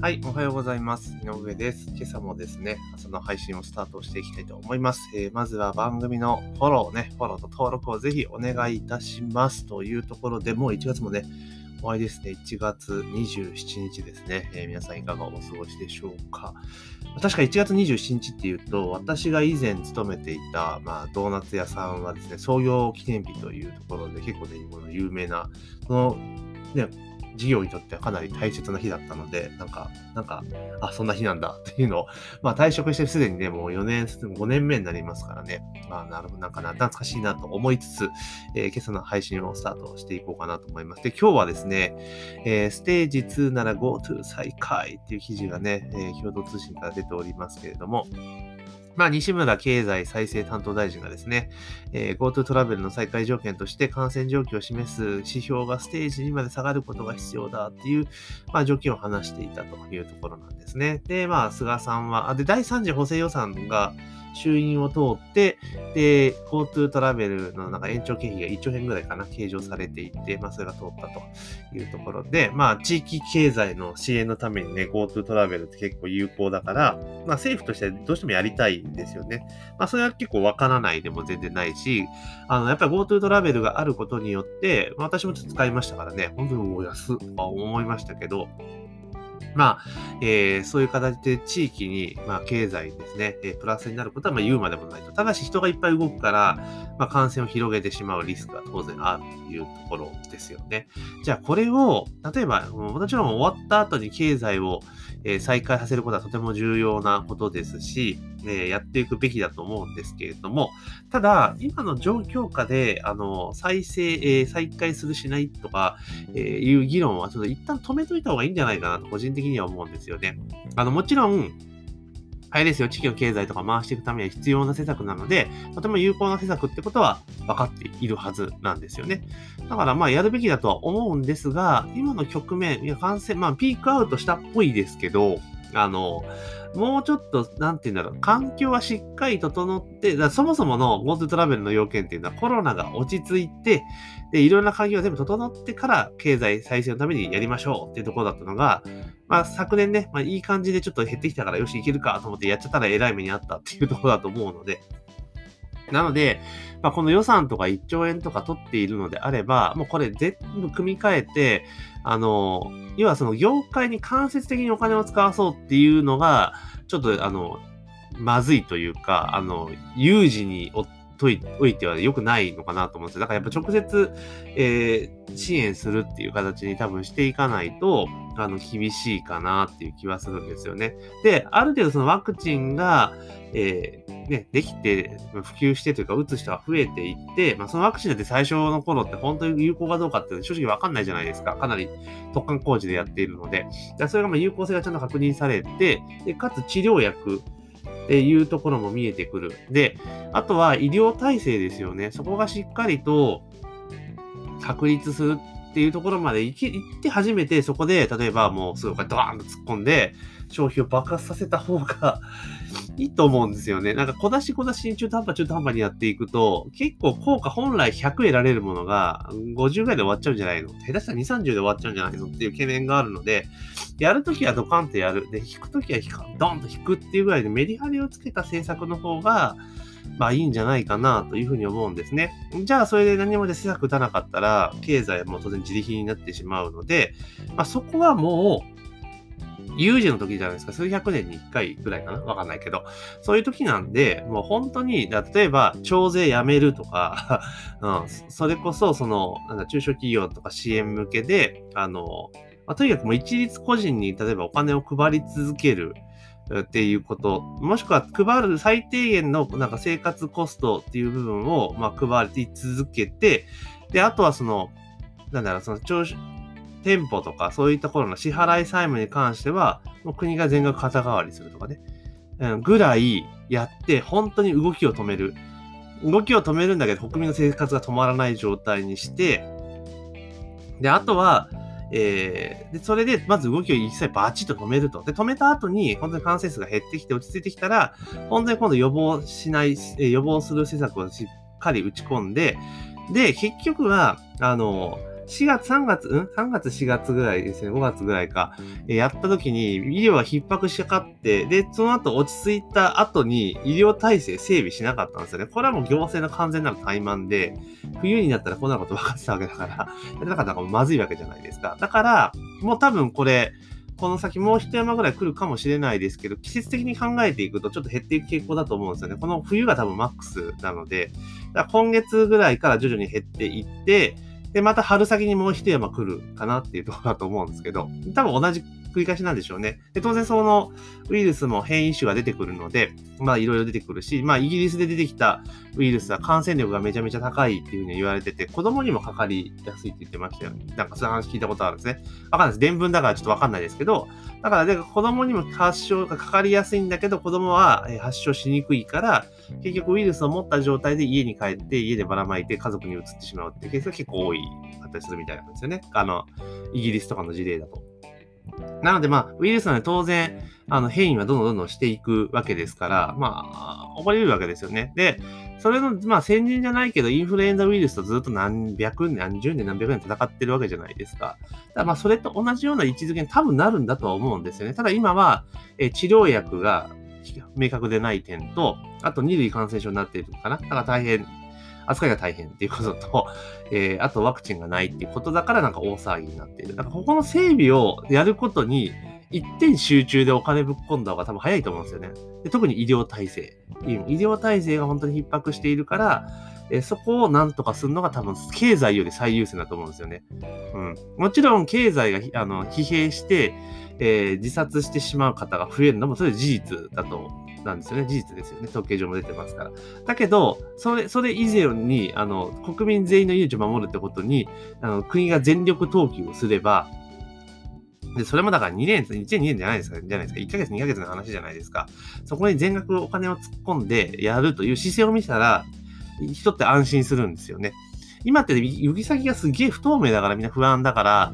はい、おはようございます。井上です。今朝もですね、朝の配信をスタートしていきたいと思います。えー、まずは番組のフォローね、フォローと登録をぜひお願いいたしますというところで、もう1月もね、終わりですね。1月27日ですね。えー、皆さんいかがお過ごしでしょうか。確か1月27日っていうと、私が以前勤めていた、まあ、ドーナツ屋さんはですね、創業記念日というところで結構ね、有名な、その、ね、事業にとってはかなり大切な日だったので、なんか、なんか、あ、そんな日なんだっていうのを、まあ退職してすでにね、もう4年、5年目になりますからね、まあなるほど、なんか、懐かしいなと思いつつ、えー、今朝の配信をスタートしていこうかなと思います。で、今日はですね、えー、ステージ2なら GoTo 再開っていう記事がね、えー、共同通信から出ておりますけれども、まあ、西村経済再生担当大臣がですね、えー、GoTo トラベルの再開条件として感染状況を示す指標がステージ2まで下がることが必要だっていう、まあ、条件を話していたというところなんですね。で、まあ、菅さんは、あで、第3次補正予算が、衆院を通って、で、GoTo トラベルのなんか延長経費が1兆円ぐらいかな、計上されていて、まあそれが通ったというところで、まあ地域経済の支援のためにね、GoTo トラベルって結構有効だから、まあ政府としてどうしてもやりたいんですよね。まあそれは結構わからないでも全然ないし、あの、やっぱり GoTo トラベルがあることによって、私もちょっと使いましたからね、本当にお安とか思いましたけど、まあ、えー、そういう形で地域に、まあ、経済ですね、えー、プラスになることはまあ言うまでもないと。ただし人がいっぱい動くから、まあ、感染を広げてしまうリスクは当然あるというところですよね。じゃあこれを、例えば、もちろん終わった後に経済を、えー、再開させることはとても重要なことですし、え、やっていくべきだと思うんですけれども、ただ、今の状況下で、あの、再生、えー、再開するしないとか、えー、いう議論はちょっと一旦止めといた方がいいんじゃないかなと個人的には思うんですよね。あの、もちろん、あれですよ、地域の経済とか回していくためには必要な施策なので、とても有効な施策ってことは分かっているはずなんですよね。だからまあやるべきだとは思うんですが、今の局面、いや感染、まあピークアウトしたっぽいですけど、あの、もうちょっと、なんて言うんだろう、環境はしっかり整って、だそもそもの GoTo トラベルの要件っていうのはコロナが落ち着いて、で、いろんな環境が全部整ってから経済再生のためにやりましょうっていうところだったのが、まあ昨年ね、まあいい感じでちょっと減ってきたからよしいけるかと思ってやっちゃったら偉い目にあったっていうところだと思うので、なので、まあ、この予算とか1兆円とか取っているのであれば、もうこれ全部組み替えて、あの、要はその業界に間接的にお金を使わそうっていうのが、ちょっとあの、まずいというか、あの、有事にといおいては良くないのかなと思うんですよ。だからやっぱ直接、えー、支援するっていう形に多分していかないと、あの、厳しいかなっていう気はするんですよね。で、ある程度そのワクチンが、えー、ね、できて、普及してというか、打つ人が増えていって、まあ、そのワクチンだって最初の頃って本当に有効かどうかって正直わかんないじゃないですか。かなり特貫工事でやっているので。それがま有効性がちゃんと確認されて、でかつ治療薬、っていうところも見えてくる。で、あとは医療体制ですよね。そこがしっかりと確立するっていうところまで行って初めてそこで、例えばもうすぐドーンと突っ込んで、消費を爆発させた方が いいと思うんですよね。なんか小出し小出しに中途半端中途半端にやっていくと、結構効果本来100得られるものが50ぐらいで終わっちゃうんじゃないの？下手したら2、30で終わっちゃうんじゃないのっていう懸念があるので、やるときはドカンとやる。で、引くときはドンと引くっていうぐらいでメリハリをつけた政策の方が、まあいいんじゃないかなというふうに思うんですね。じゃあそれで何もで施策打たなかったら、経済も当然自力になってしまうので、まあそこはもう、有事の時じゃないですか。数百年に一回ぐらいかなわかんないけど。そういう時なんで、もう本当に、例えば、徴税やめるとか、うん、それこそ、その、なんだ、中小企業とか支援向けで、あの、まあ、とにかくもう一律個人に、例えばお金を配り続ける。っていうこと、もしくは配る最低限のなんか生活コストっていう部分をまあ配り続けて、で、あとはその、なんだろう、その長店舗とかそういったところの支払い債務に関しては、もう国が全額肩代わりするとかね、うん、ぐらいやって、本当に動きを止める。動きを止めるんだけど、国民の生活が止まらない状態にして、で、あとは、えー、で、それで、まず動きを一切バチッと止めると。で、止めた後に、本当に感染数が減ってきて落ち着いてきたら、本当に今度予防しない、え予防する施策をしっかり打ち込んで、で、結局は、あの、4月、3月、うん ?3 月、4月ぐらいですね、5月ぐらいか、えやった時に医療が逼迫しかって、で、その後落ち着いた後に医療体制整備しなかったんですよね。これはもう行政の完全なる怠慢で、冬になったらこんなこと分かってたわけだから、やってなかったらまずいわけじゃないですか。だから、もう多分これ、この先もう一山ぐらい来るかもしれないですけど、季節的に考えていくとちょっと減っていく傾向だと思うんですよね。この冬が多分マックスなので、だから今月ぐらいから徐々に減っていって、で、また春先にもう一山来るかなっていうところだと思うんですけど、多分同じ繰り返しなんでしょうね。で、当然そのウイルスも変異種が出てくるので、まあいろいろ出てくるし、まあイギリスで出てきたウイルスは感染力がめちゃめちゃ高いっていうふうに言われてて、子供にもかかりやすいって言ってましたよね。なんかそういう話聞いたことあるんですね。わかんないです。伝聞だからちょっとわかんないですけど、だから子供にも発症がかかりやすいんだけど、子供は発症しにくいから、結局ウイルスを持った状態で家に帰って家でばらまいて家族に移ってしまうっていうケースが結構多いかったりするみたいなんですよね。あの、イギリスとかの事例だと。なので、まあ、ウイルスなので当然、あの、変異はどんどんどんどんしていくわけですから、まあ、起こり得るわけですよね。で、それの、まあ、先人じゃないけど、インフルエンザウイルスとずっと何百年、何十年、何百年戦ってるわけじゃないですか。だかまあ、それと同じような位置づけに多分なるんだとは思うんですよね。ただ今は、え治療薬が明確でない点と、あと二類感染症になっているのかな。だから大変扱いが大変っていうことと、えー、あとワクチンがないっていうことだからなんか大騒ぎになっている。だからここの整備をやることに、一点集中でお金ぶっ込んだ方が多分早いと思うんですよね。で特に医療体制。医療体制が本当に逼迫しているから、えそこをなんとかするのが多分経済より最優先だと思うんですよね。うん。もちろん経済があの疲弊して、えー、自殺してしまう方が増えるのもそれは事実だとなんですよね。事実ですよね。統計上も出てますから。だけど、それ、それ以前に、あの、国民全員の命を守るってことに、あの、国が全力投球をすれば、で、それもだから2年、1年2年じゃないですか、じゃないですか。1ヶ月2ヶ月の話じゃないですか。そこに全額お金を突っ込んでやるという姿勢を見せたら、人って安心するんですよね。今って行き先がすげえ不透明だからみんな不安だから、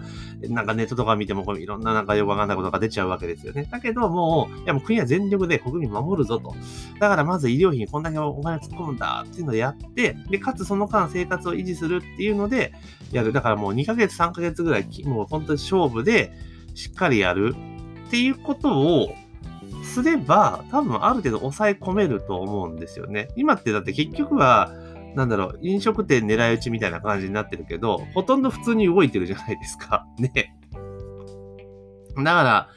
なんかネットとか見てもこいろんななんかよくわかんないことが出ちゃうわけですよね。だけどもう、いやもう国は全力で国民守るぞと。だからまず医療費にこんだけお金突っ込むんだっていうのでやって、で、かつその間生活を維持するっていうのでやる。だからもう2ヶ月3ヶ月ぐらい、もう本当に勝負でしっかりやるっていうことをすれば、多分ある程度抑え込めると思うんですよね。今ってだって結局は、なんだろう、飲食店狙い撃ちみたいな感じになってるけど、ほとんど普通に動いてるじゃないですか。ね。だから、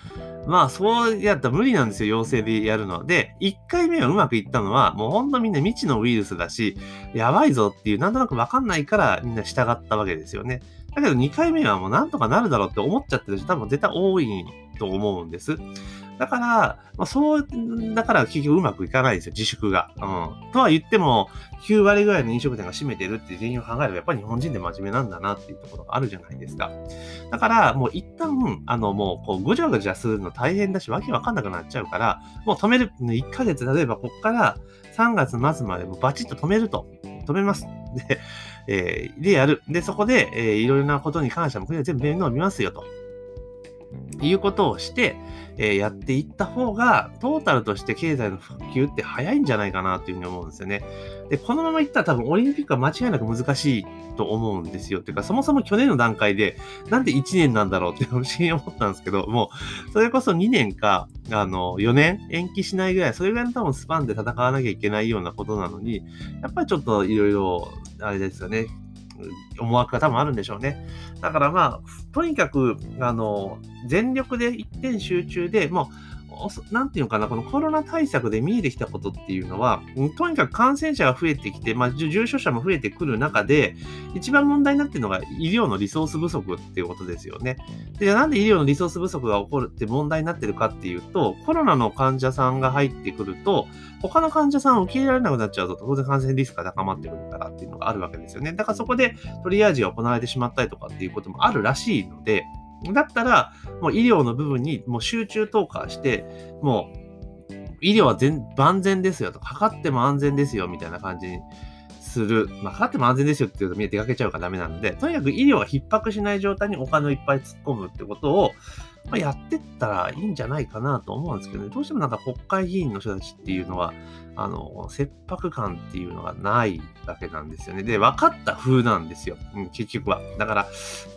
まあ、そうやったら無理なんですよ、陽性でやるの。で、1回目はうまくいったのは、もうほんとみんな未知のウイルスだし、やばいぞっていう、なんとなくわかんないからみんな従ったわけですよね。だけど2回目はもうなんとかなるだろうって思っちゃってる人多分絶対多いと思うんです。だから、まあ、そう、だから結局うまくいかないですよ、自粛が。うん。とは言っても、9割ぐらいの飲食店が占めてるっていう原因を考えれば、やっぱり日本人で真面目なんだなっていうところがあるじゃないですか。だから、もう一旦、あの、もう、こう、ぐちゃぐちゃするの大変だし、わけわかんなくなっちゃうから、もう止める、1ヶ月、例えばこっから3月末までもバチッと止めると。止めます。で、えー、でやる。で、そこで、えー、いろいろなことに関しても国は全部面倒を見ますよと。いうことをして、えー、やっていった方が、トータルとして経済の復旧って早いんじゃないかなというふうに思うんですよね。で、このままいったら多分オリンピックは間違いなく難しいと思うんですよ。てか、そもそも去年の段階で、なんで1年なんだろうって不思議に思ったんですけど、もう、それこそ2年か、あの、4年延期しないぐらい、それぐらいの多分スパンで戦わなきゃいけないようなことなのに、やっぱりちょっといろいろ、あれですよね、思惑が多分あるんでしょうね。だからまあ、とにかく、あの、全力で一点集中で、もう、なんていうのかな、このコロナ対策で見えてきたことっていうのは、とにかく感染者が増えてきて、まあ、重症者も増えてくる中で、一番問題になっているのが医療のリソース不足っていうことですよね。で、なんで医療のリソース不足が起こるって問題になってるかっていうと、コロナの患者さんが入ってくると、他の患者さんを受け入れられなくなっちゃうと、当然感染リスクが高まってくるからっていうのがあるわけですよね。だからそこでトリアージが行われてしまったりとかっていうこともあるらしいので、だったら、もう医療の部分にもう集中投下して、もう医療は全万全ですよと、かかかっても安全ですよみたいな感じにする。まあ、かかっても安全ですよって言うと見え出かけちゃうからダメなんで、とにかく医療は逼迫しない状態にお金をいっぱい突っ込むってことを、まあ、やってったらいいんじゃないかなと思うんですけどね、どうしてもなんか国会議員の人たちっていうのは、あの、切迫感っていうのがないわけなんですよね。で、分かった風なんですよ。うん、結局は。だから、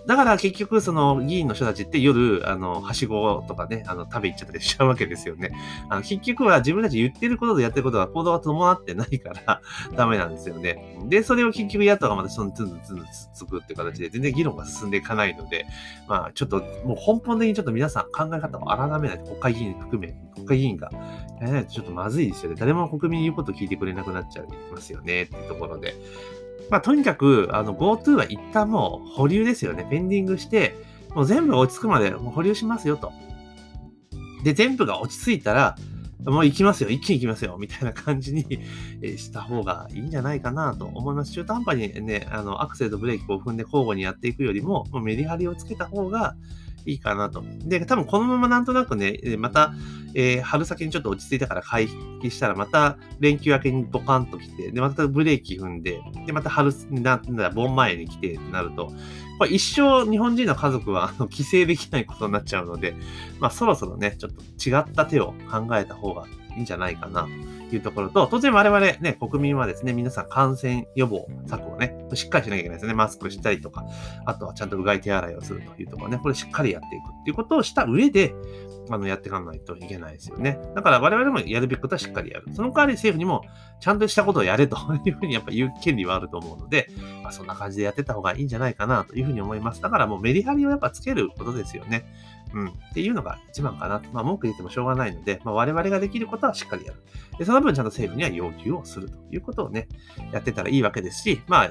だから結局、その議員の人たちって夜、あの、はしごとかね、あの、食べ行っちゃったりしちゃうわけですよね。あの、結局は自分たち言ってることとやってることが行動が伴ってないから ダメなんですよね。で、それを結局野党がまたそのツンツンツンツンつくっていう形で全然議論が進んでいかないので、まあ、ちょっともう根本的にちょっと皆さん考え方を改めないと国会議員含め、国会議員がやらないとちょっとまずいですよね。誰も国民に言うこと聞いてくれなくなっちゃいますよねっていうところで。まあ、とにかく、あの、GoTo は一旦もう保留ですよね。ペンディングして、もう全部落ち着くまでもう保留しますよと。で、全部が落ち着いたら、もう行きますよ、一気に行きますよ、みたいな感じにした方がいいんじゃないかなと思います。中途半端にね、あの、アクセルとブレーキを踏んで交互にやっていくよりも、もうメリハリをつけた方がいいかなと。で、多分このままなんとなくね、また、えー、春先にちょっと落ち着いたから回帰したら、また連休明けにボカンと来て、で、またブレーキ踏んで、で、また春、なんだ、盆前に来てってなると、これ一生日本人の家族はあの帰省できないことになっちゃうので、まあそろそろね、ちょっと違った手を考えた方がいいんじゃないかなというところと、当然我々ね、国民はですね、皆さん感染予防策をね、しっかりしなきゃいけないですね。マスクしたりとか、あとはちゃんとうがい手洗いをするというところね、これしっかりやっていくっていうことをした上で、あの、やっていかないといけないですよね。だから我々もやるべきことはしっかりやる。その代わり政府にもちゃんとしたことをやれというふうにやっぱ言う権利はあると思うので、まあ、そんな感じでやってた方がいいんじゃないかなというふうに思います。だからもうメリハリをやっぱつけることですよね。うん。っていうのが一番かな。まあ、文句言ってもしょうがないので、まあ、我々ができることはしっかりやる。で、その分ちゃんと政府には要求をするということをね、やってたらいいわけですし、まあ、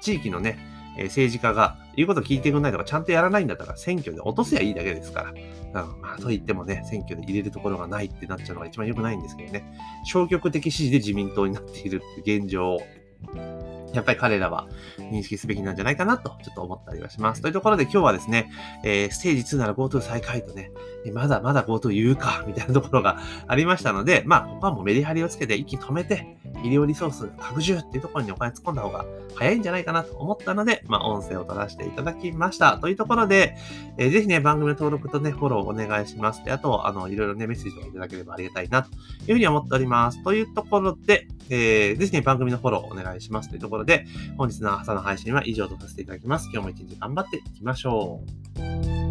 地域のね、え政治家が言うこと聞いてくれないとか、ちゃんとやらないんだったら選挙で落とせばいいだけですから。うん、まあ、と言ってもね、選挙で入れるところがないってなっちゃうのが一番良くないんですけどね。消極的支持で自民党になっているっていう現状をやっぱり彼らは認識すべきなんじゃないかなと、ちょっと思ったりはします。というところで今日はですね、えー、ステージ2なら GoTo 再開とね、まだまだ GoTo 言うか、みたいなところがありましたので、まあ、ここはもうメリハリをつけて一気に止めて、医療リソース拡充っていうところにお金突っ込んだ方が早いんじゃないかなと思ったので、まあ、音声を取らせていただきました。というところで、えー、ぜひね、番組の登録とね、フォローお願いします。で、あと、あの、いろいろね、メッセージをいただければありがたいな、というふうに思っております。というところで、えー、ぜひね、番組のフォローお願いします。というところで、本日の朝の配信は以上とさせていただきます。今日も一日頑張っていきましょう。